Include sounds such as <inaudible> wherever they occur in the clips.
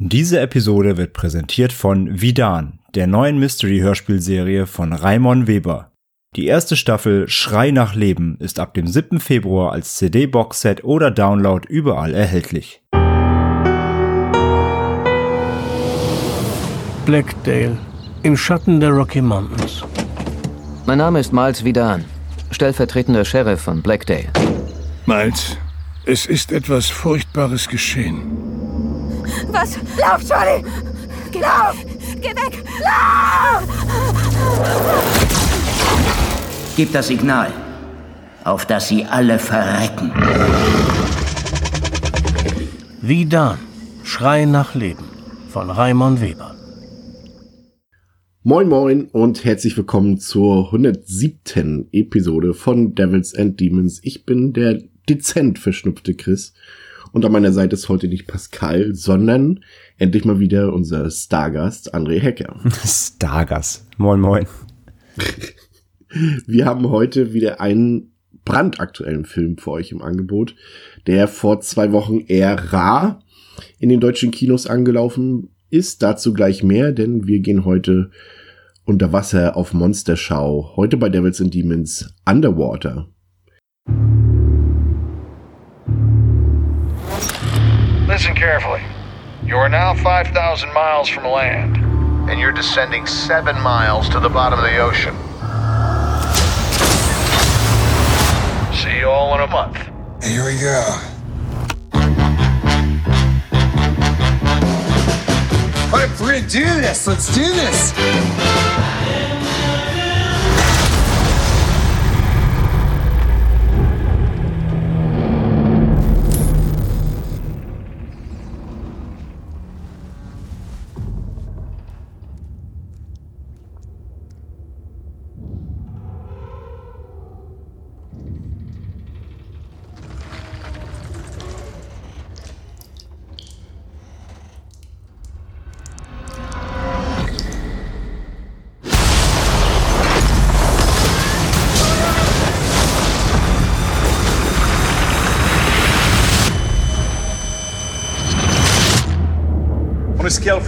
Diese Episode wird präsentiert von Vidan, der neuen Mystery-Hörspielserie von Raimon Weber. Die erste Staffel Schrei nach Leben ist ab dem 7. Februar als CD-Boxset oder Download überall erhältlich. Blackdale, im Schatten der Rocky Mountains. Mein Name ist Miles Vidan, stellvertretender Sheriff von Blackdale. Miles, es ist etwas Furchtbares geschehen. Was? Lauf, Charlie! Geh lauf! Geh weg! Lauf! Gib das Signal, auf das sie alle verrecken. Wie dann? Schrei nach Leben von Raimon Weber. Moin Moin und herzlich willkommen zur 107. Episode von Devils and Demons. Ich bin der dezent verschnupfte Chris und an meiner Seite ist heute nicht Pascal, sondern endlich mal wieder unser Stargast André Hecker. <laughs> Stargast. Moin Moin. Wir haben heute wieder einen brandaktuellen Film für euch im Angebot, der vor zwei Wochen eher rar in den deutschen Kinos angelaufen ist. Dazu gleich mehr, denn wir gehen heute unter Wasser auf Monsterschau. Heute bei Devils and Demons Underwater. Listen carefully. You are now 5,000 miles from land, and you're descending seven miles to the bottom of the ocean. See you all in a month. Here we go. All right, we're gonna do this. Let's do this.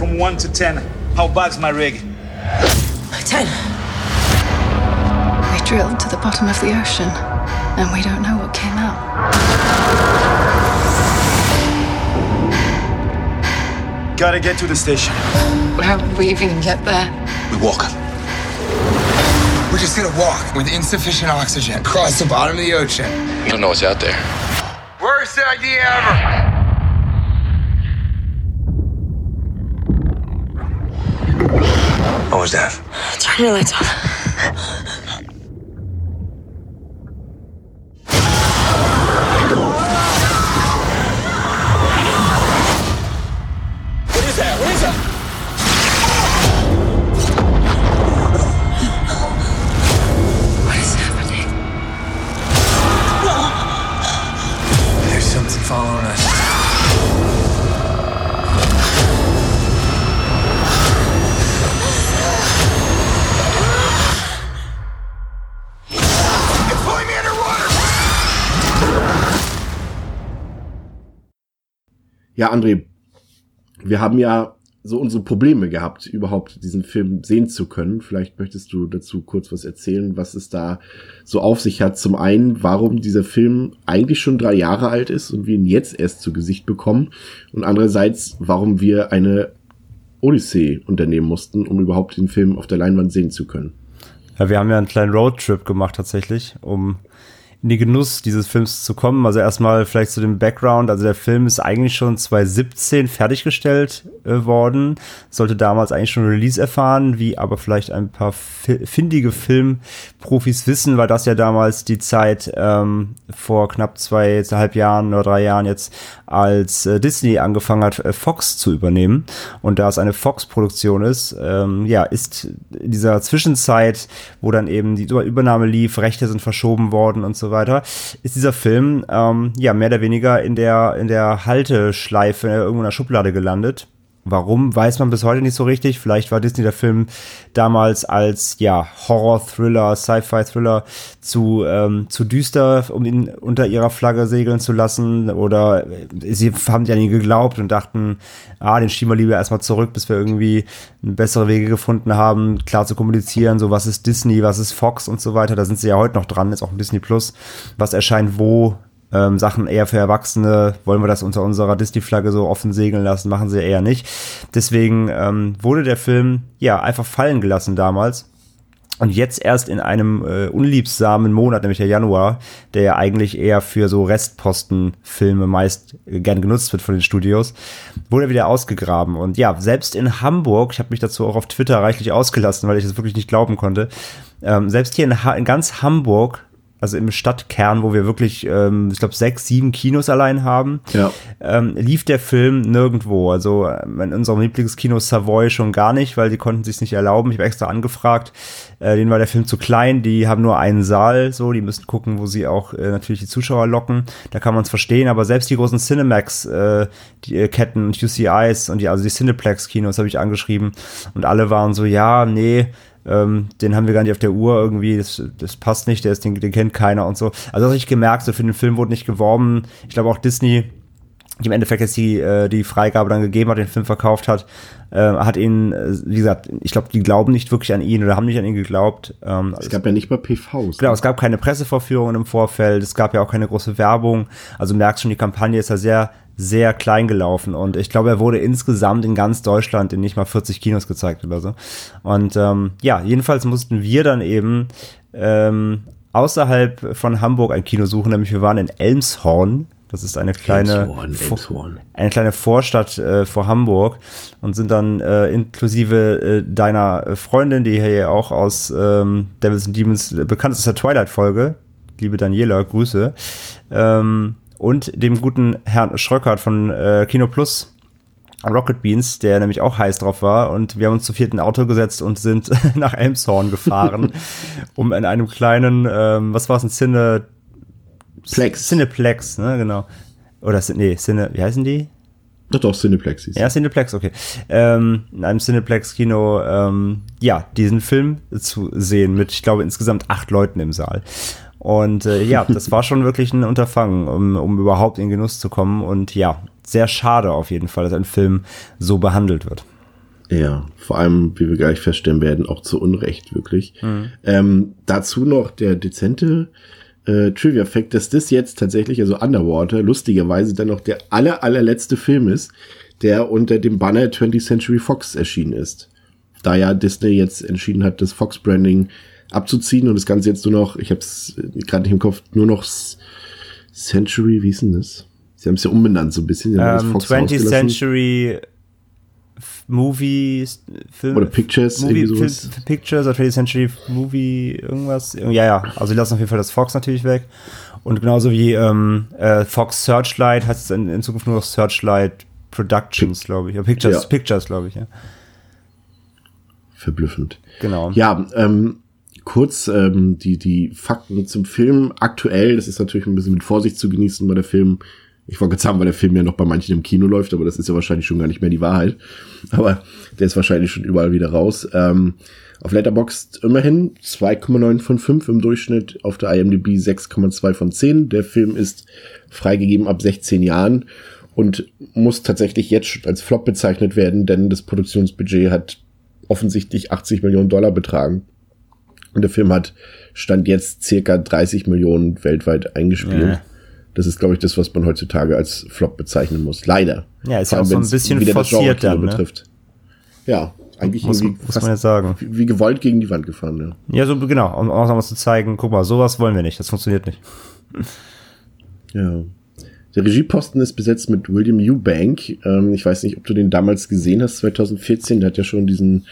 From 1 to 10, how bad's my rig? Ten. We drilled to the bottom of the ocean, and we don't know what came out. Gotta get to the station. How would we even get there? We walk. We're just gonna walk with insufficient oxygen across the bottom of the ocean. You don't know what's out there. Worst idea ever. supposed to have? Turn your lights off. Ja, André, wir haben ja so unsere Probleme gehabt, überhaupt diesen Film sehen zu können. Vielleicht möchtest du dazu kurz was erzählen, was es da so auf sich hat. Zum einen, warum dieser Film eigentlich schon drei Jahre alt ist und wir ihn jetzt erst zu Gesicht bekommen. Und andererseits, warum wir eine Odyssee unternehmen mussten, um überhaupt den Film auf der Leinwand sehen zu können. Ja, wir haben ja einen kleinen Roadtrip gemacht tatsächlich, um in die Genuss dieses Films zu kommen. Also erstmal vielleicht zu dem Background. Also der Film ist eigentlich schon 2017 fertiggestellt äh, worden, sollte damals eigentlich schon Release erfahren, wie aber vielleicht ein paar fi findige Filmprofis wissen, weil das ja damals die Zeit ähm, vor knapp zweieinhalb Jahren oder drei Jahren jetzt, als äh, Disney angefangen hat, äh, Fox zu übernehmen. Und da es eine Fox-Produktion ist, ähm, ja, ist in dieser Zwischenzeit, wo dann eben die Übernahme lief, Rechte sind verschoben worden und so weiter, ist dieser Film ähm, ja mehr oder weniger in der in der Halteschleife irgendwo in der Schublade gelandet. Warum, weiß man bis heute nicht so richtig. Vielleicht war Disney der Film damals als ja, Horror-Thriller, Sci-Fi-Thriller zu, ähm, zu düster, um ihn unter ihrer Flagge segeln zu lassen. Oder sie haben ja nie geglaubt und dachten, ah, den schieben wir lieber erstmal zurück, bis wir irgendwie bessere Wege gefunden haben, klar zu kommunizieren, so was ist Disney, was ist Fox und so weiter. Da sind sie ja heute noch dran, ist auch ein Disney Plus, was erscheint wo, ähm, Sachen eher für Erwachsene, wollen wir das unter unserer Disney-Flagge so offen segeln lassen, machen sie eher nicht. Deswegen ähm, wurde der Film ja einfach fallen gelassen damals. Und jetzt erst in einem äh, unliebsamen Monat, nämlich der Januar, der ja eigentlich eher für so Restpostenfilme meist äh, gern genutzt wird von den Studios, wurde er wieder ausgegraben. Und ja, selbst in Hamburg, ich habe mich dazu auch auf Twitter reichlich ausgelassen, weil ich das wirklich nicht glauben konnte, ähm, selbst hier in, ha in ganz Hamburg also im Stadtkern, wo wir wirklich, ähm, ich glaube, sechs, sieben Kinos allein haben, ja. ähm, lief der Film nirgendwo. Also ähm, in unserem Lieblingskino Savoy schon gar nicht, weil die konnten sich nicht erlauben. Ich habe extra angefragt, äh, denen war der Film zu klein. Die haben nur einen Saal, so, die müssen gucken, wo sie auch äh, natürlich die Zuschauer locken. Da kann man es verstehen. Aber selbst die großen Cinemax, äh, die äh, Ketten und UCIs und die, also die Cineplex-Kinos habe ich angeschrieben und alle waren so, ja, nee ähm, den haben wir gar nicht auf der Uhr irgendwie, das, das passt nicht, der ist, den, den kennt keiner und so. Also das habe ich gemerkt, so für den Film wurde nicht geworben. Ich glaube auch Disney, die im Endeffekt jetzt die, äh, die Freigabe dann gegeben hat, den Film verkauft hat, äh, hat ihn, äh, wie gesagt, ich glaube, die glauben nicht wirklich an ihn oder haben nicht an ihn geglaubt. Ähm, es gab ja nicht mal PVs. Genau, es gab keine Pressevorführungen im Vorfeld, es gab ja auch keine große Werbung. Also merkst schon, die Kampagne ist ja sehr sehr klein gelaufen und ich glaube, er wurde insgesamt in ganz Deutschland in nicht mal 40 Kinos gezeigt oder so. Und ähm, ja, jedenfalls mussten wir dann eben ähm, außerhalb von Hamburg ein Kino suchen, nämlich wir waren in Elmshorn. Das ist eine kleine, Elmshorn, Elmshorn. eine kleine Vorstadt äh, vor Hamburg und sind dann äh, inklusive äh, deiner Freundin, die hier auch aus ähm, Devils and Demons bekannt ist der Twilight-Folge, liebe Daniela, Grüße, ähm, und dem guten Herrn Schröckert von äh, Kino Plus Rocket Beans, der nämlich auch heiß drauf war. Und wir haben uns zu vierten Auto gesetzt und sind <laughs> nach Elmshorn gefahren, <laughs> um in einem kleinen, ähm, was war es, ein Cine... Plex. Cineplex, ne, genau. Oder, nee, Cine, wie heißen die? Doch, doch, Cineplex. Ja, Cineplex, okay. Ähm, in einem Cineplex-Kino, ähm, ja, diesen Film zu sehen mit, ich glaube, insgesamt acht Leuten im Saal. Und äh, ja, das war schon wirklich ein Unterfangen, um, um überhaupt in Genuss zu kommen. Und ja, sehr schade auf jeden Fall, dass ein Film so behandelt wird. Ja, vor allem, wie wir gleich feststellen werden, auch zu Unrecht, wirklich. Mhm. Ähm, dazu noch der dezente äh, Trivia-Fact, dass das jetzt tatsächlich, also Underwater, lustigerweise dann noch der aller, allerletzte Film ist, der unter dem Banner 20th Century Fox erschienen ist. Da ja Disney jetzt entschieden hat, das Fox-Branding abzuziehen und das Ganze jetzt nur noch, ich habe es gerade nicht im Kopf, nur noch Century, wie ist denn das? Sie haben es ja umbenannt so ein bisschen. Um, 20th Century Movies, Film, oder Pictures, Movie, Film, Pictures oder 20th Century Movie, irgendwas. Ja, ja, also die lassen auf jeden Fall das Fox natürlich weg. Und genauso wie ähm, äh, Fox Searchlight heißt es in, in, Zukunft nur noch Searchlight Productions, glaube ich. Oder Pictures, ja. Pictures, glaube ich, ja. Verblüffend. Genau. Ja, ähm, kurz ähm, die, die Fakten zum Film. Aktuell, das ist natürlich ein bisschen mit Vorsicht zu genießen, weil der Film, ich wollte jetzt sagen, weil der Film ja noch bei manchen im Kino läuft, aber das ist ja wahrscheinlich schon gar nicht mehr die Wahrheit. Aber der ist wahrscheinlich schon überall wieder raus. Ähm, auf Letterboxd immerhin 2,9 von 5 im Durchschnitt, auf der IMDb 6,2 von 10. Der Film ist freigegeben ab 16 Jahren und muss tatsächlich jetzt als Flop bezeichnet werden, denn das Produktionsbudget hat offensichtlich 80 Millionen Dollar betragen. Und der Film hat Stand jetzt circa 30 Millionen weltweit eingespielt. Ja. Das ist, glaube ich, das, was man heutzutage als Flop bezeichnen muss. Leider. Ja, ist ja auch so ein bisschen forciert dann, ne? betrifft. Ja, eigentlich muss, muss man jetzt sagen. Wie, gewollt gegen die Wand gefahren, ja. Ja, so genau, um auch nochmal zu zeigen, guck mal, sowas wollen wir nicht, das funktioniert nicht. <laughs> Ja. Der Regieposten ist besetzt mit William Eubank. Ähm, ich weiß nicht, ob du den damals gesehen hast, 2014. Der hat ja schon diesen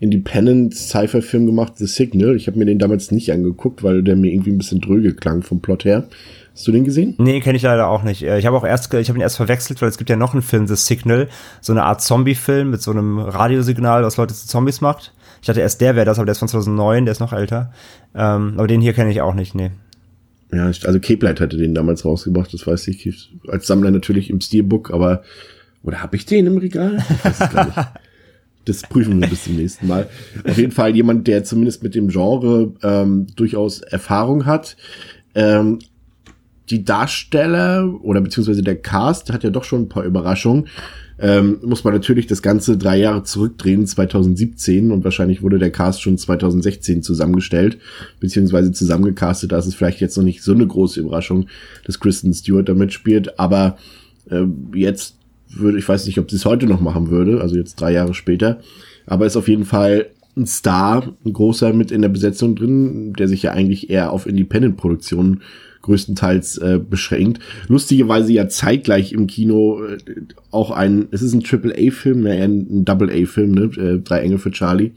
Independent Sci-Fi-Film gemacht, The Signal. Ich habe mir den damals nicht angeguckt, weil der mir irgendwie ein bisschen dröge klang vom Plot her. Hast du den gesehen? Nee, kenne ich leider auch nicht. Äh, ich habe auch erst, ich habe ihn erst verwechselt, weil es gibt ja noch einen Film, The Signal, so eine Art Zombie-Film mit so einem Radiosignal, was Leute zu Zombies macht. Ich dachte erst, der wäre das, aber der ist von 2009, der ist noch älter. Ähm, aber den hier kenne ich auch nicht, nee. Ja, also Cape Light hatte den damals rausgebracht, das weiß ich. Als Sammler natürlich im Steelbook, aber oder habe ich den im Regal? Ich weiß es gar nicht. <laughs> Das prüfen wir bis zum nächsten Mal. Auf jeden Fall jemand, der zumindest mit dem Genre ähm, durchaus Erfahrung hat. Ähm, die Darsteller oder beziehungsweise der Cast hat ja doch schon ein paar Überraschungen. Ähm, muss man natürlich das Ganze drei Jahre zurückdrehen, 2017 und wahrscheinlich wurde der Cast schon 2016 zusammengestellt, beziehungsweise zusammengecastet. Da ist es vielleicht jetzt noch nicht so eine große Überraschung, dass Kristen Stewart damit spielt, aber äh, jetzt würde, ich weiß nicht, ob sie es heute noch machen würde, also jetzt drei Jahre später, aber ist auf jeden Fall ein Star, ein großer mit in der Besetzung drin, der sich ja eigentlich eher auf Independent-Produktionen größtenteils äh, beschränkt. Lustigerweise ja zeitgleich im Kino äh, auch ein, es ist ein Triple-A-Film, ne, ein Double-A-Film, ne, äh, Drei Engel für Charlie.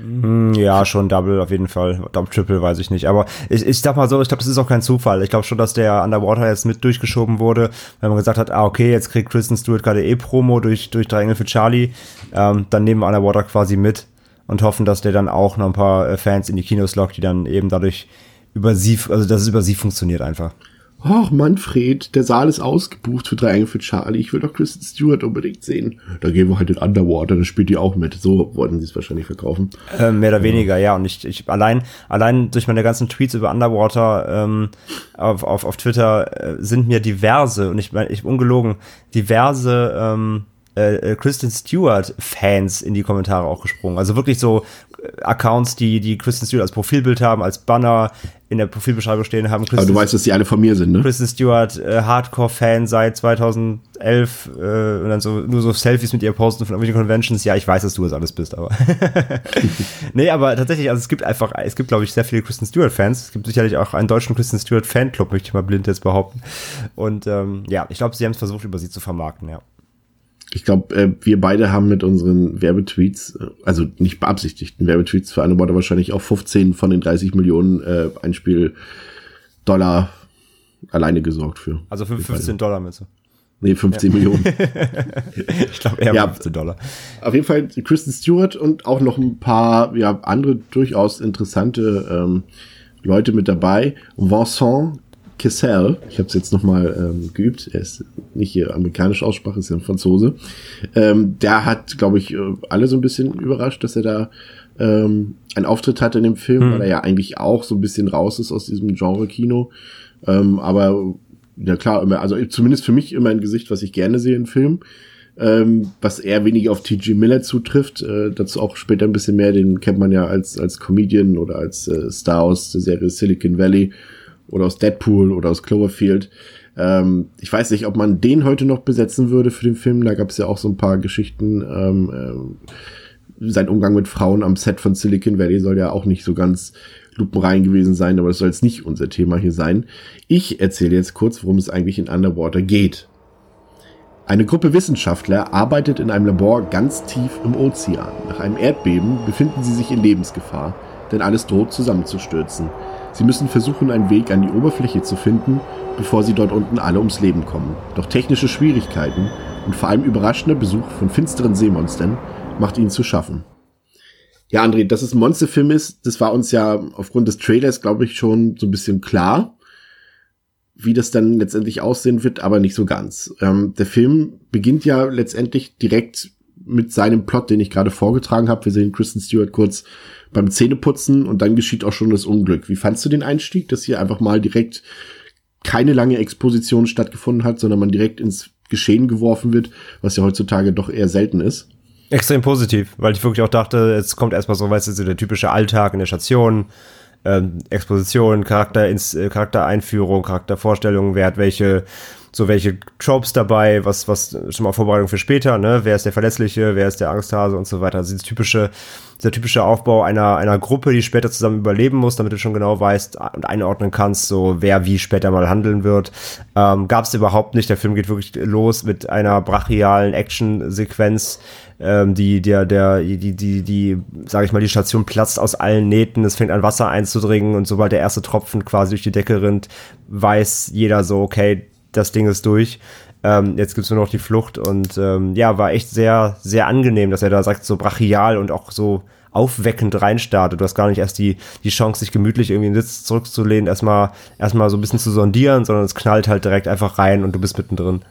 Hm, ja, schon Double auf jeden Fall. Double Triple weiß ich nicht. Aber ich, ich sag mal so, ich glaube, das ist auch kein Zufall. Ich glaube schon, dass der Underwater jetzt mit durchgeschoben wurde, wenn man gesagt hat, ah, okay, jetzt kriegt Kristen Stewart gerade eh Promo durch, durch Drei Engel für Charlie. Ähm, dann nehmen wir Underwater quasi mit und hoffen, dass der dann auch noch ein paar äh, Fans in die Kinos lockt, die dann eben dadurch über sie, also dass es über sie funktioniert einfach. Och, Manfred, der Saal ist ausgebucht für drei Engel für Charlie. Ich will doch Kristen Stewart unbedingt sehen. Da gehen wir halt in Underwater, da spielt die auch mit. So wollten sie es wahrscheinlich verkaufen. Äh, mehr oder weniger, ja. Und ich, ich allein, allein durch meine ganzen Tweets über Underwater ähm, auf, auf, auf Twitter äh, sind mir diverse, und ich meine, ich ungelogen, diverse ähm, äh, Kristen Stewart Fans in die Kommentare auch gesprungen. Also wirklich so Accounts, die, die Kristen Stewart als Profilbild haben, als Banner in der Profilbeschreibung stehen haben. Kristen, Aber du weißt, dass die alle von mir sind, ne? Kristen Stewart, äh, Hardcore-Fan seit 2011 äh, und dann so nur so Selfies mit ihr posten von irgendwelchen Conventions. Ja, ich weiß, dass du das alles bist, aber <laughs> nee, aber tatsächlich, also es gibt einfach, es gibt, glaube ich, sehr viele Kristen Stewart-Fans. Es gibt sicherlich auch einen deutschen Kristen Stewart-Fanclub, möchte ich mal blind jetzt behaupten. Und ähm, ja, ich glaube, sie haben es versucht, über sie zu vermarkten, ja. Ich glaube, äh, wir beide haben mit unseren Werbetweets, äh, also nicht beabsichtigten Werbetweets für Underwater wahrscheinlich auch 15 von den 30 Millionen äh, Einspiel-Dollar alleine gesorgt für. Also für 15 Dollar mit so. Nee, 15 ja. Millionen. <laughs> ich glaube eher ja, 15 Dollar. Auf jeden Fall Kristen Stewart und auch noch ein paar ja, andere durchaus interessante ähm, Leute mit dabei. Vincent Kessel, ich habe es jetzt nochmal ähm, geübt, er ist nicht hier amerikanische Aussprache, ist ja ein Franzose. Ähm, der hat, glaube ich, äh, alle so ein bisschen überrascht, dass er da ähm, einen Auftritt hat in dem Film, hm. weil er ja eigentlich auch so ein bisschen raus ist aus diesem Genre-Kino. Ähm, aber ja klar, immer, also zumindest für mich immer ein Gesicht, was ich gerne sehe in Filmen. Ähm, was eher weniger auf T.G. Miller zutrifft. Äh, dazu auch später ein bisschen mehr, den kennt man ja als, als Comedian oder als äh, Star aus der Serie Silicon Valley oder aus Deadpool oder aus Cloverfield. Ähm, ich weiß nicht, ob man den heute noch besetzen würde für den Film. Da gab es ja auch so ein paar Geschichten. Ähm, äh, sein Umgang mit Frauen am Set von Silicon Valley soll ja auch nicht so ganz lupenrein gewesen sein, aber das soll jetzt nicht unser Thema hier sein. Ich erzähle jetzt kurz, worum es eigentlich in Underwater geht. Eine Gruppe Wissenschaftler arbeitet in einem Labor ganz tief im Ozean. Nach einem Erdbeben befinden sie sich in Lebensgefahr, denn alles droht zusammenzustürzen. Sie müssen versuchen, einen Weg an die Oberfläche zu finden, bevor sie dort unten alle ums Leben kommen. Doch technische Schwierigkeiten und vor allem überraschender Besuch von finsteren Seemonstern macht ihnen zu schaffen. Ja, André, dass es ein Monsterfilm ist, das war uns ja aufgrund des Trailers, glaube ich, schon so ein bisschen klar. Wie das dann letztendlich aussehen wird, aber nicht so ganz. Ähm, der Film beginnt ja letztendlich direkt mit seinem Plot, den ich gerade vorgetragen habe. Wir sehen Kristen Stewart kurz beim Zähneputzen und dann geschieht auch schon das Unglück. Wie fandst du den Einstieg, dass hier einfach mal direkt keine lange Exposition stattgefunden hat, sondern man direkt ins Geschehen geworfen wird, was ja heutzutage doch eher selten ist? Extrem positiv, weil ich wirklich auch dachte, es kommt erstmal so, weißt du, so der typische Alltag in der Station, ähm, Exposition, Charakter äh, Charaktereinführung, Charaktervorstellung, wer hat welche so welche Tropes dabei, was, was schon mal Vorbereitung für später, ne? Wer ist der Verletzliche, wer ist der Angsthase und so weiter. Also dieses typische, dieser typische Aufbau einer, einer Gruppe, die später zusammen überleben muss, damit du schon genau weißt und einordnen kannst, so wer wie später mal handeln wird. Ähm, Gab es überhaupt nicht. Der Film geht wirklich los mit einer brachialen Action-Sequenz, ähm, die, der, der, die, die, die, sag ich mal, die Station platzt aus allen Nähten, es fängt an Wasser einzudringen und sobald der erste Tropfen quasi durch die Decke rinnt, weiß jeder so, okay, das Ding ist durch. Ähm, jetzt gibt's nur noch die Flucht und ähm, ja, war echt sehr, sehr angenehm, dass er da sagt, so brachial und auch so aufweckend reinstartet. Du hast gar nicht erst die, die Chance, sich gemütlich irgendwie in den Sitz zurückzulehnen, erstmal, erstmal so ein bisschen zu sondieren, sondern es knallt halt direkt einfach rein und du bist mittendrin.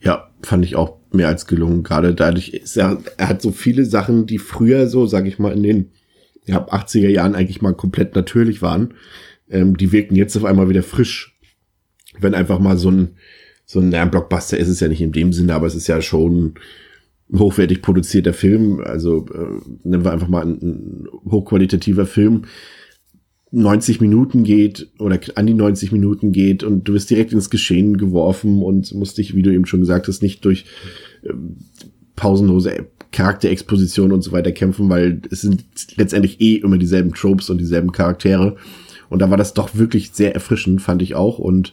Ja, fand ich auch mehr als gelungen. Gerade dadurch ist er, er hat so viele Sachen, die früher so, sag ich mal, in den ja, 80er Jahren eigentlich mal komplett natürlich waren. Ähm, die wirken jetzt auf einmal wieder frisch. Wenn einfach mal so ein, so ein, ja, ein Blockbuster ist es ja nicht in dem Sinne, aber es ist ja schon ein hochwertig produzierter Film. Also äh, nennen wir einfach mal ein, ein hochqualitativer Film. 90 Minuten geht oder an die 90 Minuten geht und du wirst direkt ins Geschehen geworfen und musst dich, wie du eben schon gesagt hast, nicht durch äh, pausenlose Charakterexposition und so weiter kämpfen, weil es sind letztendlich eh immer dieselben Tropes und dieselben Charaktere. Und da war das doch wirklich sehr erfrischend, fand ich auch. Und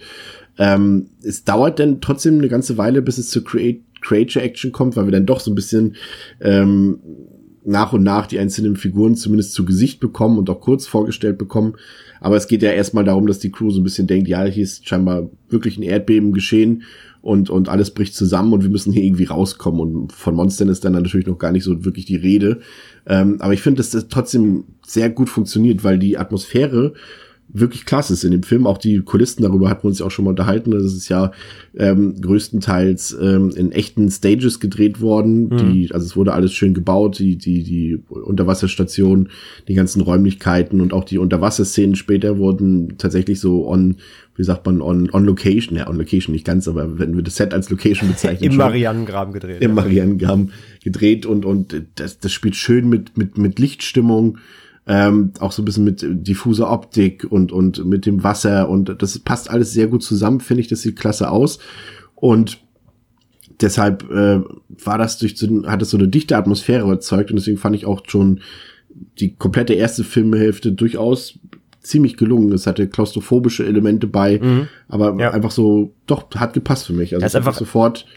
ähm, es dauert dann trotzdem eine ganze Weile, bis es zu Create Creature Action kommt, weil wir dann doch so ein bisschen ähm, nach und nach die einzelnen Figuren zumindest zu Gesicht bekommen und auch kurz vorgestellt bekommen. Aber es geht ja erstmal darum, dass die Crew so ein bisschen denkt, ja, hier ist scheinbar wirklich ein Erdbeben geschehen und, und alles bricht zusammen und wir müssen hier irgendwie rauskommen. Und von Monstern ist dann natürlich noch gar nicht so wirklich die Rede. Ähm, aber ich finde, dass das trotzdem sehr gut funktioniert, weil die Atmosphäre wirklich klasse ist in dem Film. Auch die Kulissen, darüber hatten wir uns ja auch schon mal unterhalten. Das ist ja ähm, größtenteils ähm, in echten Stages gedreht worden. Mhm. Die, also es wurde alles schön gebaut, die, die, die Unterwasserstation, die ganzen Räumlichkeiten und auch die Unterwasserszenen später wurden tatsächlich so on, wie sagt man, on, on location, ja, on location nicht ganz, aber wenn wir das Set als Location <laughs> bezeichnen. Im Marianengraben gedreht. Im ja. Marianengraben gedreht und, und das, das spielt schön mit, mit, mit Lichtstimmung ähm, auch so ein bisschen mit diffuser Optik und, und mit dem Wasser und das passt alles sehr gut zusammen, finde ich, das sieht klasse aus und deshalb äh, war das durch so, hat es so eine dichte Atmosphäre erzeugt und deswegen fand ich auch schon die komplette erste Filmhälfte durchaus ziemlich gelungen. Es hatte klaustrophobische Elemente bei, mhm. aber ja. einfach so, doch, hat gepasst für mich. Also es einfach sofort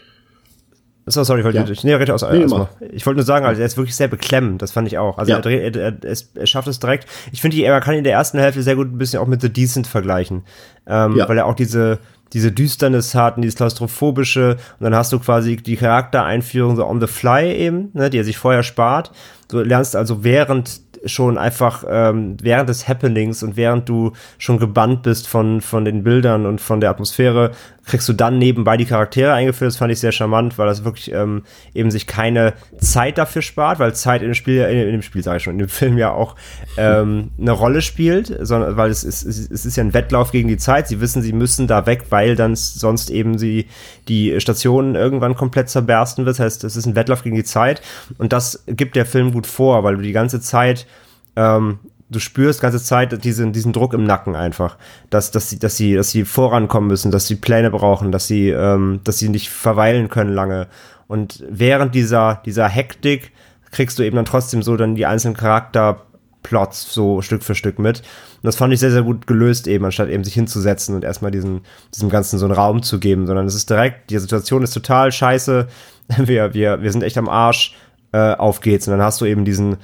so, sorry, ich wollte, ja. ich, nee, aus, nee, ich wollte nur sagen, also er ist wirklich sehr beklemmend, das fand ich auch. Also ja. er, er, er, er, schafft es direkt. Ich finde, er kann in der ersten Hälfte sehr gut ein bisschen auch mit The Decent vergleichen, ähm, ja. weil er auch diese diese Düsternis hat und dieses klaustrophobische und dann hast du quasi die Charaktereinführung so on the fly eben, ne, die er sich vorher spart. Du lernst also während schon einfach ähm, während des Happenings und während du schon gebannt bist von, von den Bildern und von der Atmosphäre, kriegst du dann nebenbei die Charaktere eingeführt. Das fand ich sehr charmant, weil das wirklich ähm, eben sich keine Zeit dafür spart, weil Zeit in dem Spiel, in, in dem Spiel sage ich schon, in dem <laughs> Film ja auch ähm, eine Rolle spielt, sondern weil es ist, es ist ja ein Wettlauf gegen die Zeit. Sie wissen, sie müssen da weg, weil dann sonst eben sie die Stationen irgendwann komplett zerbersten wird. Das heißt, es ist ein Wettlauf gegen die Zeit und das gibt der Film gut vor, weil du die ganze Zeit ähm, du spürst ganze Zeit diesen, diesen Druck im Nacken einfach, dass, dass, sie, dass, sie, dass sie vorankommen müssen, dass sie Pläne brauchen, dass sie, ähm, dass sie nicht verweilen können lange. Und während dieser, dieser Hektik kriegst du eben dann trotzdem so dann die einzelnen Charakterplots so Stück für Stück mit. Und das fand ich sehr, sehr gut gelöst eben, anstatt eben sich hinzusetzen und erstmal diesen, diesem Ganzen so einen Raum zu geben, sondern es ist direkt, die Situation ist total scheiße, <laughs> wir, wir, wir sind echt am Arsch, äh, auf geht's. Und dann hast du eben diesen,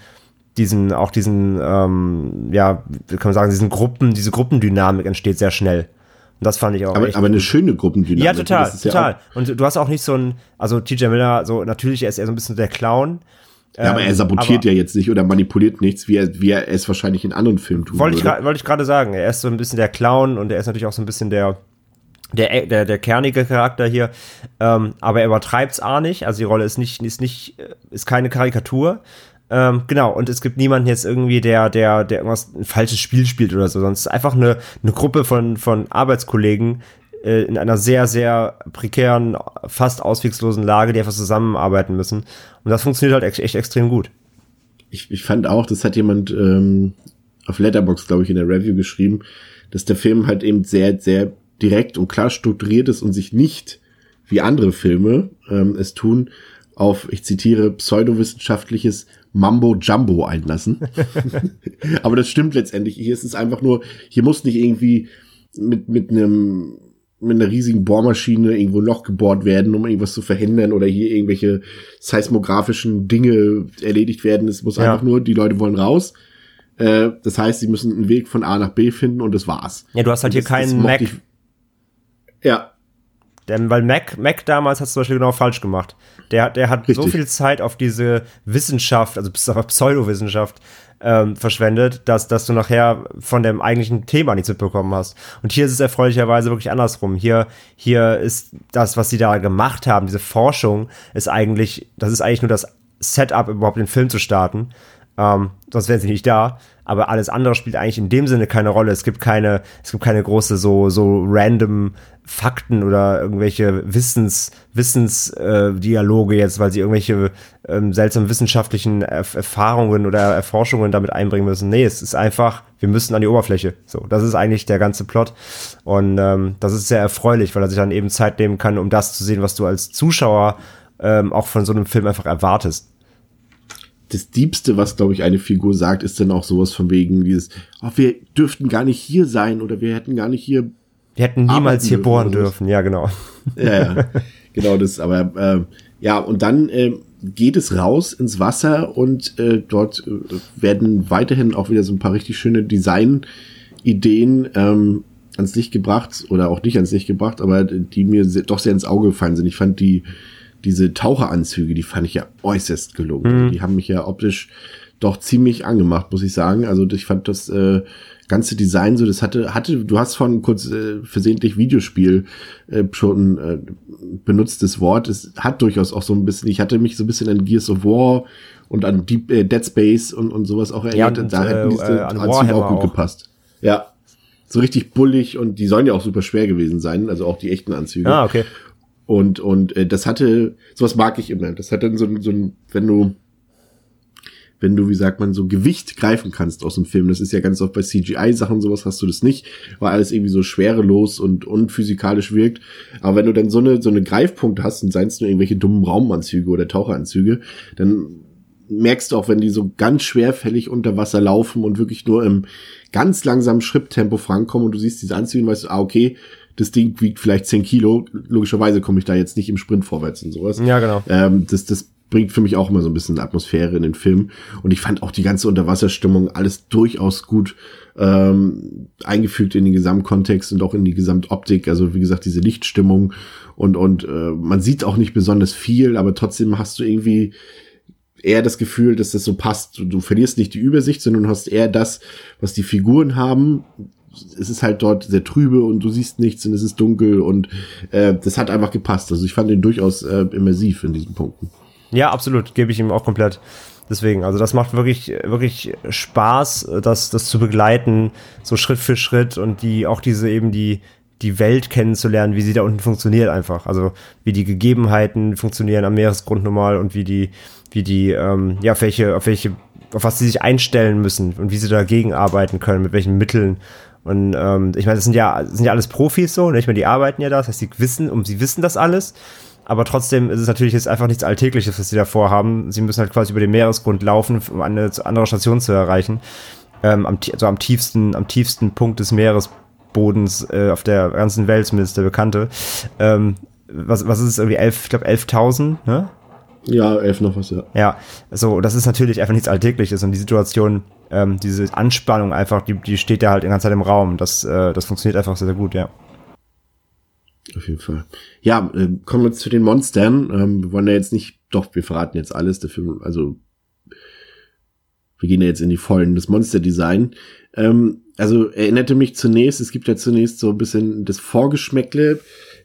diesen, auch diesen, ähm, ja, wie kann man sagen, diesen Gruppen, diese Gruppendynamik entsteht sehr schnell. Und das fand ich auch. Aber, aber eine schöne Gruppendynamik. Ja, total, total. Ja und du hast auch nicht so ein, also TJ Miller, so natürlich er ist er so ein bisschen der Clown. Ja, aber er ähm, sabotiert aber, ja jetzt nicht oder manipuliert nichts, wie er, wie er es wahrscheinlich in anderen Filmen tut. Wollte ich, wollte ich gerade sagen. Er ist so ein bisschen der Clown und er ist natürlich auch so ein bisschen der, der, der, der kernige Charakter hier. Ähm, aber er übertreibt es auch nicht. Also die Rolle ist nicht, ist nicht, ist keine Karikatur. Ähm, genau, und es gibt niemanden jetzt irgendwie, der, der, der irgendwas ein falsches Spiel spielt oder so, sonst einfach eine, eine Gruppe von, von Arbeitskollegen äh, in einer sehr, sehr prekären, fast auswegslosen Lage, die einfach zusammenarbeiten müssen. Und das funktioniert halt echt, echt extrem gut. Ich, ich fand auch, das hat jemand ähm, auf Letterbox, glaube ich, in der Review geschrieben, dass der Film halt eben sehr, sehr direkt und klar strukturiert ist und sich nicht wie andere Filme ähm, es tun, auf, ich zitiere, pseudowissenschaftliches Mambo Jumbo einlassen. <laughs> Aber das stimmt letztendlich. Hier ist es einfach nur, hier muss nicht irgendwie mit, mit einem mit einer riesigen Bohrmaschine irgendwo ein Loch gebohrt werden, um irgendwas zu verhindern oder hier irgendwelche seismografischen Dinge erledigt werden. Es muss ja. einfach nur, die Leute wollen raus. Äh, das heißt, sie müssen einen Weg von A nach B finden und das war's. Ja, du hast halt hier keinen Mac. Ich, ja. Denn, weil Mac, Mac damals hat es zum Beispiel genau falsch gemacht. Der, der hat Richtig. so viel Zeit auf diese Wissenschaft, also Pseudowissenschaft, ähm, verschwendet, dass, dass du nachher von dem eigentlichen Thema nichts mitbekommen hast. Und hier ist es erfreulicherweise wirklich andersrum. Hier, hier ist das, was sie da gemacht haben, diese Forschung, ist eigentlich, das ist eigentlich nur das Setup, überhaupt den Film zu starten. Ähm, sonst wären sie nicht da. Aber alles andere spielt eigentlich in dem Sinne keine Rolle. Es gibt keine, es gibt keine große so, so random Fakten oder irgendwelche Wissens, Wissensdialoge äh, jetzt, weil sie irgendwelche ähm, seltsamen wissenschaftlichen Erf Erfahrungen oder Erforschungen damit einbringen müssen. Nee, es ist einfach, wir müssen an die Oberfläche. So, das ist eigentlich der ganze Plot. Und ähm, das ist sehr erfreulich, weil er sich dann eben Zeit nehmen kann, um das zu sehen, was du als Zuschauer ähm, auch von so einem Film einfach erwartest das Diebste, was, glaube ich, eine Figur sagt, ist dann auch sowas von wegen dieses, oh, wir dürften gar nicht hier sein oder wir hätten gar nicht hier wir hätten niemals hier bohren dürfen, ja, genau. Ja, ja. <laughs> genau das, aber äh, ja, und dann äh, geht es raus ins Wasser und äh, dort äh, werden weiterhin auch wieder so ein paar richtig schöne Design-Ideen ähm, ans Licht gebracht oder auch nicht ans Licht gebracht, aber die mir doch sehr ins Auge gefallen sind. Ich fand die diese Taucheranzüge, die fand ich ja äußerst gelungen. Mhm. Die haben mich ja optisch doch ziemlich angemacht, muss ich sagen. Also ich fand das äh, ganze Design so, das hatte, hatte, du hast von kurz äh, versehentlich Videospiel äh, schon äh, benutztes Wort. Es hat durchaus auch so ein bisschen, ich hatte mich so ein bisschen an Gears of War und an Deep, äh, Dead Space und, und sowas auch erinnert. Ja, und, da hätten diese äh, Anzüge auch gut auch. gepasst. Ja. So richtig bullig und die sollen ja auch super schwer gewesen sein, also auch die echten Anzüge. Ah, okay. Und, und äh, das hatte, sowas mag ich immer. Das hat dann so, so ein, wenn du wenn du, wie sagt man, so Gewicht greifen kannst aus dem Film. Das ist ja ganz oft bei CGI-Sachen, sowas hast du das nicht, weil alles irgendwie so schwerelos und unphysikalisch wirkt. Aber wenn du dann so eine, so eine Greifpunkte hast und seien es nur irgendwelche dummen Raumanzüge oder Taucheranzüge, dann merkst du auch, wenn die so ganz schwerfällig unter Wasser laufen und wirklich nur im ganz langsamen Schritttempo vorankommen und du siehst diese Anzüge und weißt du, ah, okay, das Ding wiegt vielleicht 10 Kilo. Logischerweise komme ich da jetzt nicht im Sprint vorwärts und sowas. Ja, genau. Ähm, das, das bringt für mich auch immer so ein bisschen Atmosphäre in den Film. Und ich fand auch die ganze Unterwasserstimmung alles durchaus gut ähm, eingefügt in den Gesamtkontext und auch in die Gesamtoptik. Also wie gesagt, diese Lichtstimmung und, und äh, man sieht auch nicht besonders viel, aber trotzdem hast du irgendwie eher das Gefühl, dass das so passt. Du, du verlierst nicht die Übersicht, sondern hast eher das, was die Figuren haben. Es ist halt dort sehr trübe und du siehst nichts und es ist dunkel und äh, das hat einfach gepasst. Also ich fand ihn durchaus äh, immersiv in diesen Punkten. Ja, absolut, gebe ich ihm auch komplett. Deswegen, also das macht wirklich, wirklich Spaß, das, das zu begleiten, so Schritt für Schritt und die, auch diese eben die, die Welt kennenzulernen, wie sie da unten funktioniert einfach. Also wie die Gegebenheiten funktionieren am Meeresgrund normal und wie die, wie die, ähm, ja, auf welche, auf welche, auf was sie sich einstellen müssen und wie sie dagegen arbeiten können, mit welchen Mitteln. Und ähm, ich meine, das sind ja, das sind ja alles Profis so, ne? ich meine, die arbeiten ja da, das heißt, sie wissen, und sie wissen das alles aber trotzdem ist es natürlich jetzt einfach nichts Alltägliches, was sie da vorhaben. Sie müssen halt quasi über den Meeresgrund laufen, um eine andere Station zu erreichen. Ähm, am, also am tiefsten, am tiefsten Punkt des Meeresbodens äh, auf der ganzen Welt, zumindest der bekannte. Ähm, was, was ist es, irgendwie elf, ich glaube 11.000, ne? Ja, elf noch was, ja. Ja, so, das ist natürlich einfach nichts Alltägliches und die Situation, ähm, diese Anspannung einfach, die, die steht da halt die ganze Zeit im Raum. Das, äh, das funktioniert einfach sehr, sehr gut, ja. Auf jeden Fall. Ja, äh, kommen wir zu den Monstern. Ähm, wir wollen ja jetzt nicht, doch, wir verraten jetzt alles. Der Film, also wir gehen ja jetzt in die Vollen des Monsterdesign. Ähm, also erinnerte mich zunächst, es gibt ja zunächst so ein bisschen das Vorgeschmäckle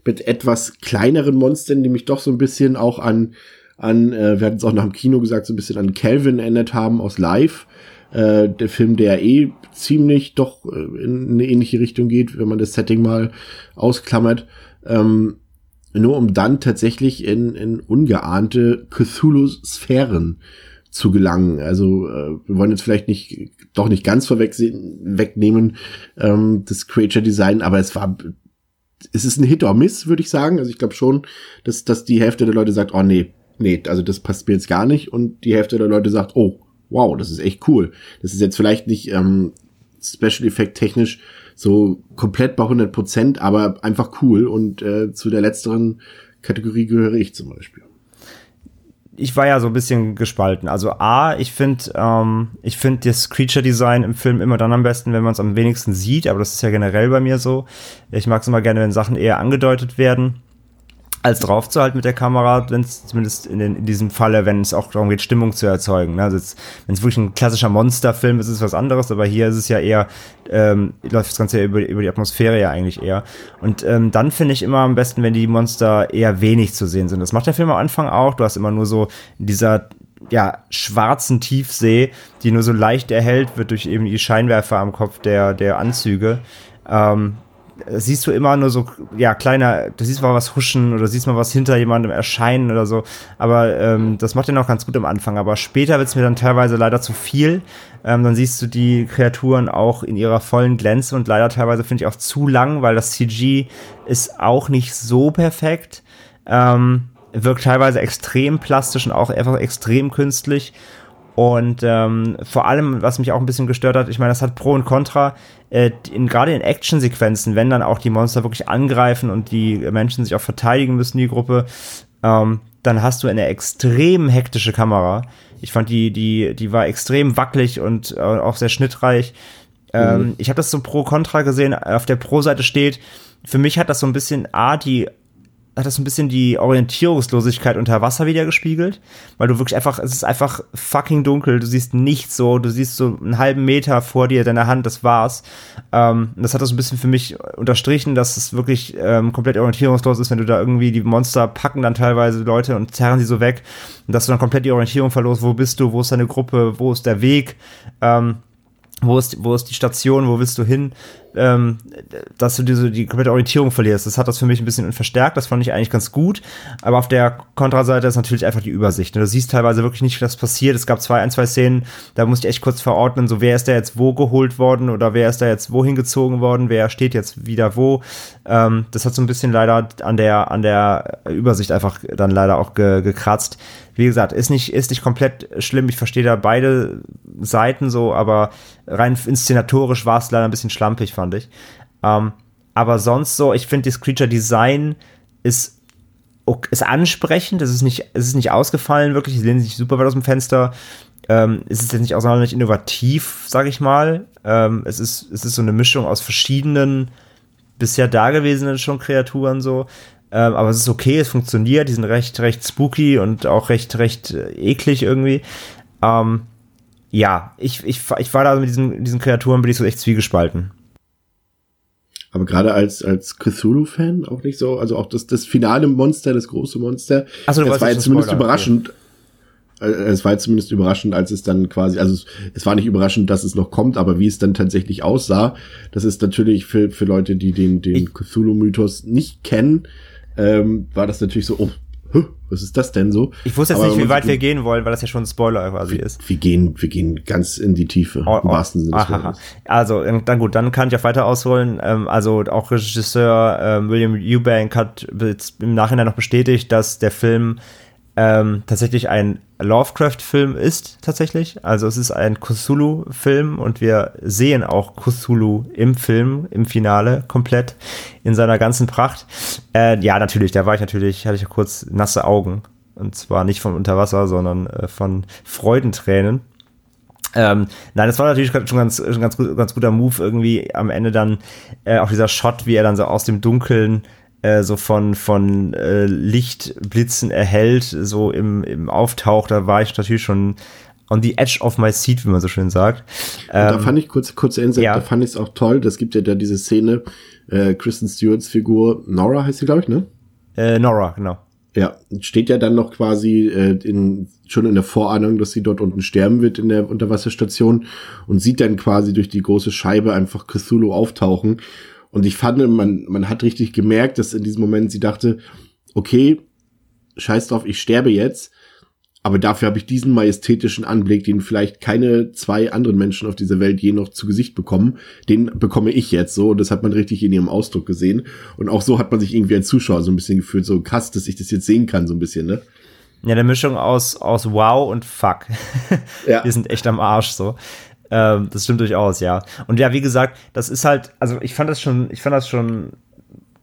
mit etwas kleineren Monstern, die mich doch so ein bisschen auch an, an äh, wir hatten es auch nach dem Kino gesagt, so ein bisschen an Calvin erinnert haben aus Live. Äh, der Film, der eh ziemlich doch äh, in eine ähnliche Richtung geht, wenn man das Setting mal ausklammert ähm, nur um dann tatsächlich in, in ungeahnte Cthulhu-Sphären zu gelangen. Also äh, wir wollen jetzt vielleicht nicht doch nicht ganz vorweg wegnehmen ähm, das Creature Design, aber es war es ist ein Hit or Miss, würde ich sagen. Also ich glaube schon, dass, dass die Hälfte der Leute sagt, oh nee, nee, also das passt mir jetzt gar nicht. Und die Hälfte der Leute sagt, oh, wow, das ist echt cool. Das ist jetzt vielleicht nicht ähm, Special Effect technisch so komplett bei 100 Prozent, aber einfach cool. Und äh, zu der letzteren Kategorie gehöre ich zum Beispiel ich war ja so ein bisschen gespalten. Also A, ich finde, ähm, ich finde das Creature Design im Film immer dann am besten, wenn man es am wenigsten sieht. Aber das ist ja generell bei mir so. Ich mag es immer gerne, wenn Sachen eher angedeutet werden als draufzuhalten mit der Kamera, wenn es zumindest in, den, in diesem Falle, wenn es auch darum geht, Stimmung zu erzeugen. Ne? Also wenn es wirklich ein klassischer Monsterfilm ist, ist es was anderes, aber hier ist es ja eher, ähm, läuft das Ganze ja über, über die Atmosphäre ja eigentlich eher. Und ähm, dann finde ich immer am besten, wenn die Monster eher wenig zu sehen sind. Das macht der Film am Anfang auch. Du hast immer nur so dieser ja, schwarzen Tiefsee, die nur so leicht erhellt wird durch eben die Scheinwerfer am Kopf der, der Anzüge. Ähm, siehst du immer nur so, ja, kleiner, du siehst mal was huschen oder siehst mal was hinter jemandem erscheinen oder so. Aber ähm, das macht er noch ganz gut am Anfang. Aber später wird es mir dann teilweise leider zu viel. Ähm, dann siehst du die Kreaturen auch in ihrer vollen Glänze und leider teilweise finde ich auch zu lang, weil das CG ist auch nicht so perfekt. Ähm, wirkt teilweise extrem plastisch und auch einfach extrem künstlich. Und ähm, vor allem, was mich auch ein bisschen gestört hat, ich meine, das hat Pro und Contra, äh, in, gerade in Actionsequenzen, wenn dann auch die Monster wirklich angreifen und die Menschen sich auch verteidigen müssen, die Gruppe, ähm, dann hast du eine extrem hektische Kamera. Ich fand die, die, die war extrem wackelig und äh, auch sehr schnittreich. Ähm, mhm. Ich habe das so Pro Contra gesehen, auf der Pro-Seite steht, für mich hat das so ein bisschen A, die hat das ein bisschen die Orientierungslosigkeit unter Wasser wieder gespiegelt, weil du wirklich einfach, es ist einfach fucking dunkel, du siehst nichts so, du siehst so einen halben Meter vor dir, deine Hand, das war's. Ähm, das hat das ein bisschen für mich unterstrichen, dass es wirklich ähm, komplett orientierungslos ist, wenn du da irgendwie die Monster packen dann teilweise Leute und zerren sie so weg und dass du dann komplett die Orientierung verlorst, wo bist du, wo ist deine Gruppe, wo ist der Weg, ähm, wo ist, wo ist die Station, wo willst du hin? Ähm, dass du diese, die komplette Orientierung verlierst. Das hat das für mich ein bisschen verstärkt, das fand ich eigentlich ganz gut. Aber auf der Kontraseite ist natürlich einfach die Übersicht. Du siehst teilweise wirklich nicht, was passiert. Es gab zwei, ein, zwei Szenen, da musste ich echt kurz verordnen, so wer ist da jetzt wo geholt worden oder wer ist da jetzt wohin gezogen worden, wer steht jetzt wieder wo. Ähm, das hat so ein bisschen leider an der, an der Übersicht einfach dann leider auch ge, gekratzt. Wie gesagt, ist nicht, ist nicht komplett schlimm. Ich verstehe da beide Seiten so, aber rein inszenatorisch war es leider ein bisschen schlampig, fand fand ich. Ähm, aber sonst so, ich finde das Creature Design ist, ist ansprechend, es ist nicht, es ist nicht ausgefallen, wirklich, sie lehnen sich super weit aus dem Fenster. Ähm, es ist jetzt nicht außerordentlich innovativ, sage ich mal. Ähm, es, ist, es ist so eine Mischung aus verschiedenen bisher dagewesenen schon Kreaturen so. Ähm, aber es ist okay, es funktioniert, die sind recht, recht spooky und auch recht, recht äh, eklig irgendwie. Ähm, ja, ich, ich, ich war da mit diesen, diesen Kreaturen, bin ich so echt zwiegespalten aber gerade als als Cthulhu-Fan auch nicht so, also auch das das finale Monster, das große Monster, so, das war jetzt zumindest Spoiler, überraschend. Okay. Äh, es war jetzt zumindest überraschend, als es dann quasi, also es, es, war nicht überraschend, dass es noch kommt, aber wie es dann tatsächlich aussah, das ist natürlich für für Leute, die den den Cthulhu-Mythos nicht kennen, ähm, war das natürlich so, oh, was ist das denn so? Ich wusste jetzt Aber nicht, wie weit wir gehen wollen, weil das ja schon ein Spoiler quasi wir, ist. Wir gehen, wir gehen ganz in die Tiefe, oh, im oh, wahrsten Sinne des Wortes. Also, dann gut, dann kann ich auch weiter ausholen. Ähm, also, auch Regisseur ähm, William Eubank hat im Nachhinein noch bestätigt, dass der Film ähm, tatsächlich ein Lovecraft-Film ist, tatsächlich. Also es ist ein Cthulhu-Film und wir sehen auch Cthulhu im Film, im Finale, komplett in seiner ganzen Pracht. Äh, ja, natürlich, da war ich natürlich, hatte ich kurz nasse Augen. Und zwar nicht von Unterwasser, sondern äh, von Freudentränen. Ähm, nein, das war natürlich schon ganz, schon ganz, ganz guter Move irgendwie am Ende dann äh, auch dieser Shot, wie er dann so aus dem Dunkeln äh, so von, von äh, Lichtblitzen erhellt, so im, im Auftauch, da war ich natürlich schon on the edge of my seat, wie man so schön sagt. Ähm, da fand ich kurz, kurz Insekt, ja. da fand ich es auch toll. Das gibt ja da diese Szene, äh, Kristen Stewarts Figur, Nora heißt sie, glaube ich, ne? Äh, Nora, genau. Ja, steht ja dann noch quasi äh, in, schon in der Vorahnung, dass sie dort unten sterben wird in der Unterwasserstation und sieht dann quasi durch die große Scheibe einfach Cthulhu auftauchen. Und ich fand, man, man hat richtig gemerkt, dass in diesem Moment sie dachte, okay, scheiß drauf, ich sterbe jetzt. Aber dafür habe ich diesen majestätischen Anblick, den vielleicht keine zwei anderen Menschen auf dieser Welt je noch zu Gesicht bekommen. Den bekomme ich jetzt so. Und das hat man richtig in ihrem Ausdruck gesehen. Und auch so hat man sich irgendwie als Zuschauer so ein bisschen gefühlt, so krass, dass ich das jetzt sehen kann, so ein bisschen, ne? Ja, eine Mischung aus, aus Wow und Fuck. Ja. <laughs> Wir sind echt am Arsch, so. Ähm, das stimmt durchaus, ja. Und ja, wie gesagt, das ist halt, also ich fand das schon, ich fand das schon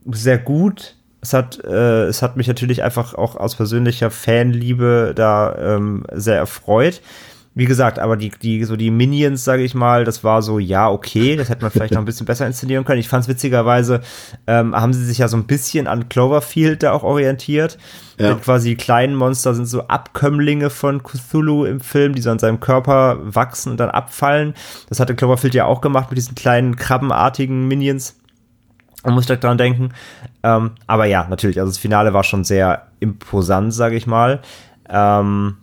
sehr gut es hat, äh, es hat mich natürlich einfach auch aus persönlicher Fanliebe da ähm, sehr erfreut. Wie gesagt, aber die, die, so die Minions, sage ich mal, das war so, ja, okay, das hätte man vielleicht noch ein bisschen besser inszenieren können. Ich fand es witzigerweise, ähm, haben sie sich ja so ein bisschen an Cloverfield da auch orientiert. Ja. Quasi kleinen Monster sind so Abkömmlinge von Cthulhu im Film, die so an seinem Körper wachsen und dann abfallen. Das hatte Cloverfield ja auch gemacht mit diesen kleinen krabbenartigen Minions. Man muss direkt dran denken. Ähm, aber ja, natürlich, also das Finale war schon sehr imposant, sage ich mal. Ähm,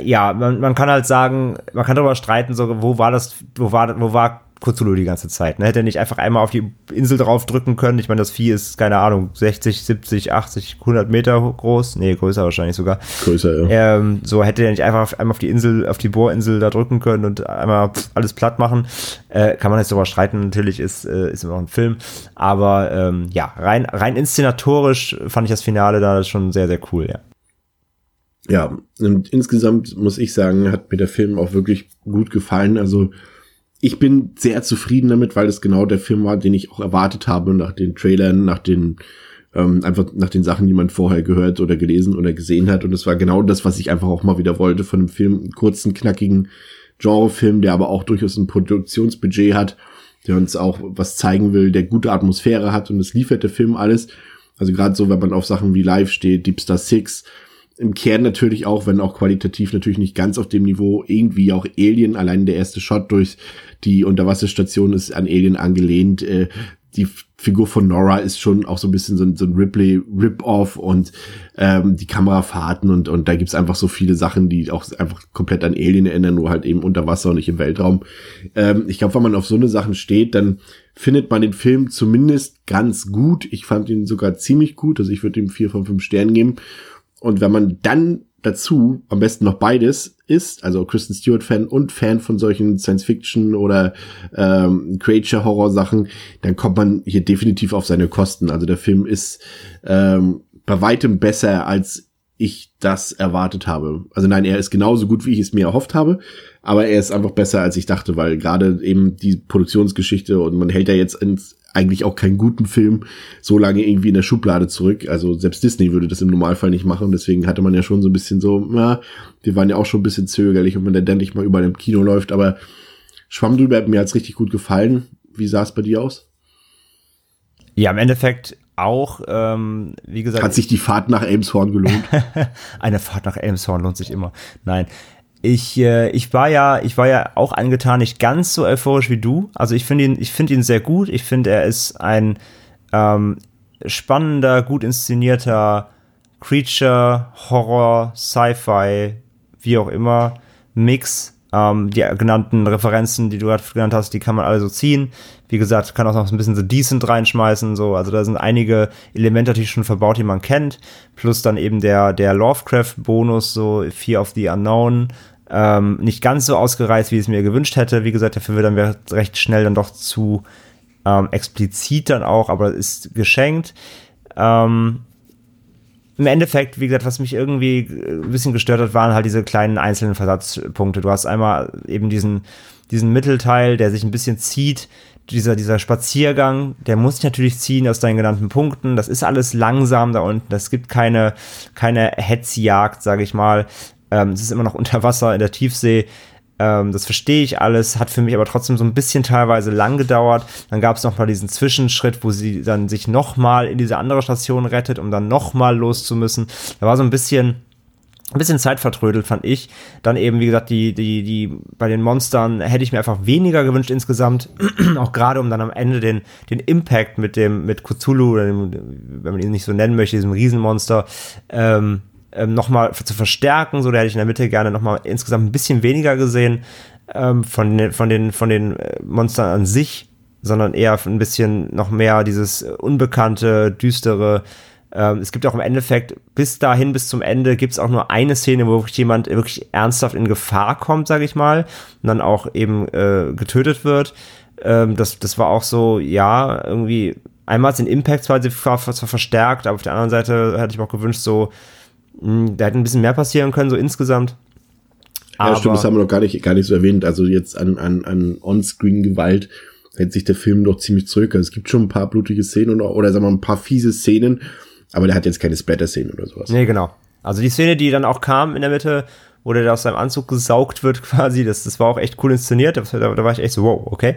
ja, man, man kann halt sagen, man kann darüber streiten, so, wo war das, wo war, wo war Cthulhu die ganze Zeit. Ne? Hätte er nicht einfach einmal auf die Insel drauf drücken können. Ich meine, das Vieh ist, keine Ahnung, 60, 70, 80, 100 Meter groß. Nee, größer wahrscheinlich sogar. Größer, ja. Ähm, so hätte er nicht einfach einmal auf die Insel, auf die Bohrinsel da drücken können und einmal alles platt machen. Äh, kann man jetzt darüber streiten. Natürlich ist, äh, ist immer noch ein Film. Aber ähm, ja, rein, rein inszenatorisch fand ich das Finale da schon sehr, sehr cool, ja. Ja, und insgesamt muss ich sagen, hat mir der Film auch wirklich gut gefallen. Also, ich bin sehr zufrieden damit, weil es genau der Film war, den ich auch erwartet habe nach den Trailern, nach den ähm, einfach nach den Sachen, die man vorher gehört oder gelesen oder gesehen hat. Und es war genau das, was ich einfach auch mal wieder wollte von einem Film, einen kurzen, knackigen Genrefilm, der aber auch durchaus ein Produktionsbudget hat, der uns auch was zeigen will, der gute Atmosphäre hat und es liefert der Film alles. Also gerade so, wenn man auf Sachen wie Live steht, Deep Star Six, im Kern natürlich auch, wenn auch qualitativ natürlich nicht ganz auf dem Niveau, irgendwie auch Alien, allein der erste Shot durch die Unterwasserstation ist an Alien angelehnt. Äh, die Figur von Nora ist schon auch so ein bisschen so ein, so ein Ripley-Rip-Off und ähm, die Kamerafahrten und, und da gibt's einfach so viele Sachen, die auch einfach komplett an Alien erinnern, nur halt eben unter Wasser und nicht im Weltraum. Ähm, ich glaube, wenn man auf so eine Sachen steht, dann findet man den Film zumindest ganz gut. Ich fand ihn sogar ziemlich gut, also ich würde ihm vier von fünf Sternen geben. Und wenn man dann dazu am besten noch beides ist, also Kristen Stewart-Fan und Fan von solchen Science-Fiction oder ähm, Creature-Horror-Sachen, dann kommt man hier definitiv auf seine Kosten. Also der Film ist ähm, bei weitem besser, als ich das erwartet habe. Also nein, er ist genauso gut, wie ich es mir erhofft habe, aber er ist einfach besser, als ich dachte, weil gerade eben die Produktionsgeschichte und man hält ja jetzt ins eigentlich auch keinen guten Film so lange irgendwie in der Schublade zurück. Also selbst Disney würde das im Normalfall nicht machen. Deswegen hatte man ja schon so ein bisschen so, na, wir waren ja auch schon ein bisschen zögerlich, ob man dann endlich mal überall im Kino läuft. Aber Schwamm drüber hat mir hat's richtig gut gefallen. Wie sah es bei dir aus? Ja, im Endeffekt auch, ähm, wie gesagt. Hat sich die Fahrt nach Elmshorn gelohnt? <laughs> Eine Fahrt nach Elmshorn lohnt sich immer. Nein ich, äh, ich war ja, ich war ja auch angetan, nicht ganz so euphorisch wie du. Also ich finde ihn, ich finde ihn sehr gut. Ich finde, er ist ein ähm, spannender, gut inszenierter Creature, Horror, Sci-Fi, wie auch immer, Mix. Ähm, die genannten Referenzen, die du gerade genannt hast, die kann man alle so ziehen. Wie gesagt, kann auch noch ein bisschen so decent reinschmeißen, so. Also da sind einige Elemente natürlich schon verbaut, die man kennt. Plus dann eben der, der Lovecraft-Bonus, so Fear of the Unknown, ähm, nicht ganz so ausgereizt, wie ich es mir gewünscht hätte. Wie gesagt, dafür wird dann recht schnell dann doch zu ähm, explizit dann auch, aber ist geschenkt. Ähm, Im Endeffekt, wie gesagt, was mich irgendwie ein bisschen gestört hat, waren halt diese kleinen einzelnen Versatzpunkte. Du hast einmal eben diesen, diesen Mittelteil, der sich ein bisschen zieht, dieser, dieser Spaziergang, der muss sich natürlich ziehen aus deinen genannten Punkten. Das ist alles langsam da unten. Das gibt keine, keine Hetzjagd, sage ich mal. Ähm, es ist immer noch <laughs> unter Wasser in der Tiefsee. Ähm, das verstehe ich alles, hat für mich aber trotzdem so ein bisschen teilweise lang gedauert. Dann gab es noch mal diesen Zwischenschritt, wo sie dann sich noch mal in diese andere Station rettet, um dann noch mal loszumüssen. Da war so ein bisschen ein bisschen Zeit vertrödelt, fand ich. Dann eben, wie gesagt, die, die, die, bei den Monstern hätte ich mir einfach weniger gewünscht insgesamt. <clears throat> auch gerade, um dann am Ende den, den Impact mit dem, mit Cthulhu, oder dem, wenn man ihn nicht so nennen möchte, diesem Riesenmonster, ähm, ähm, nochmal zu verstärken. So, da hätte ich in der Mitte gerne nochmal insgesamt ein bisschen weniger gesehen ähm, von, den, von, den, von den äh, Monstern an sich, sondern eher ein bisschen noch mehr dieses unbekannte, düstere, Ähm, es gibt auch im Endeffekt, bis dahin, bis zum Ende, gibt es auch nur eine Szene, wo wirklich jemand wirklich ernsthaft in Gefahr kommt, sage ich mal, und dann auch eben äh, getötet wird. Ähm, das, das war auch so, ja, irgendwie, einmal den Impact zwar, zwar verstärkt, aber auf der anderen Seite hätte ich mir auch gewünscht, so, da hätte ein bisschen mehr passieren können, so insgesamt. Ja, stimmt, das haben wir noch gar nicht, gar nicht so erwähnt. Also jetzt an, an, an On-Screen-Gewalt hält sich der Film doch ziemlich zurück. Also es gibt schon ein paar blutige Szenen oder, oder sagen wir mal ein paar fiese Szenen, aber der hat jetzt keine Splatter-Szenen oder sowas. Nee, genau. Also die Szene, die dann auch kam in der Mitte, wo der aus seinem Anzug gesaugt wird <laughs> quasi, das, das war auch echt cool inszeniert. Da, da war ich echt so, wow, okay.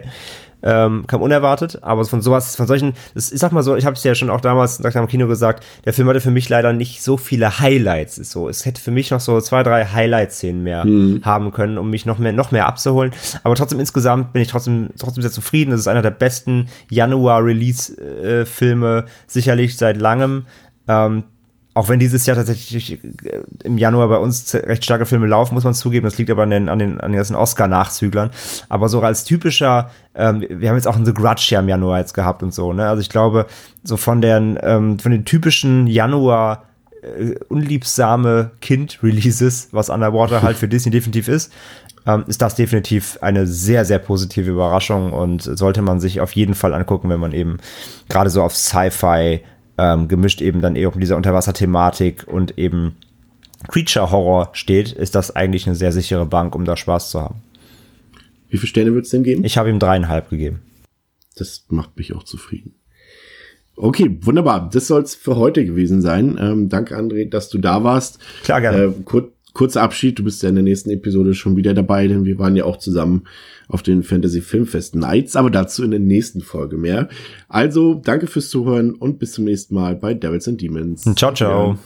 Ähm, kam unerwartet, aber von sowas, von solchen, das, ich sag mal so, ich habe es ja schon auch damals nach dem Kino gesagt, der Film hatte für mich leider nicht so viele Highlights. Ist so, es hätte für mich noch so zwei, drei Highlight-Szenen mehr mhm. haben können, um mich noch mehr, noch mehr abzuholen. Aber trotzdem insgesamt bin ich trotzdem, trotzdem sehr zufrieden. Das ist einer der besten Januar-Release-Filme sicherlich seit langem. Ähm, auch wenn dieses Jahr tatsächlich äh, im Januar bei uns recht starke Filme laufen, muss man zugeben. Das liegt aber an den, an den, an den ganzen Oscar-Nachzüglern. Aber so als typischer, ähm, wir haben jetzt auch ein The Grudge ja im Januar jetzt gehabt und so, ne? Also ich glaube, so von den, ähm, von den typischen Januar äh, unliebsame Kind-Releases, was Underwater halt für Disney definitiv ist, ähm, ist das definitiv eine sehr, sehr positive Überraschung und sollte man sich auf jeden Fall angucken, wenn man eben gerade so auf Sci-Fi ähm, gemischt eben dann eben dieser Unterwasser-Thematik und eben Creature-Horror steht, ist das eigentlich eine sehr sichere Bank, um da Spaß zu haben. Wie viele Sterne wird es denn geben? Ich habe ihm dreieinhalb gegeben. Das macht mich auch zufrieden. Okay, wunderbar. Das soll es für heute gewesen sein. Ähm, danke, André, dass du da warst. Klar, gerne. Äh, kur kurzer Abschied. Du bist ja in der nächsten Episode schon wieder dabei, denn wir waren ja auch zusammen auf den Fantasy Filmfest Nights, aber dazu in der nächsten Folge mehr. Also, danke fürs Zuhören und bis zum nächsten Mal bei Devils and Demons. Ciao, ciao. Ja.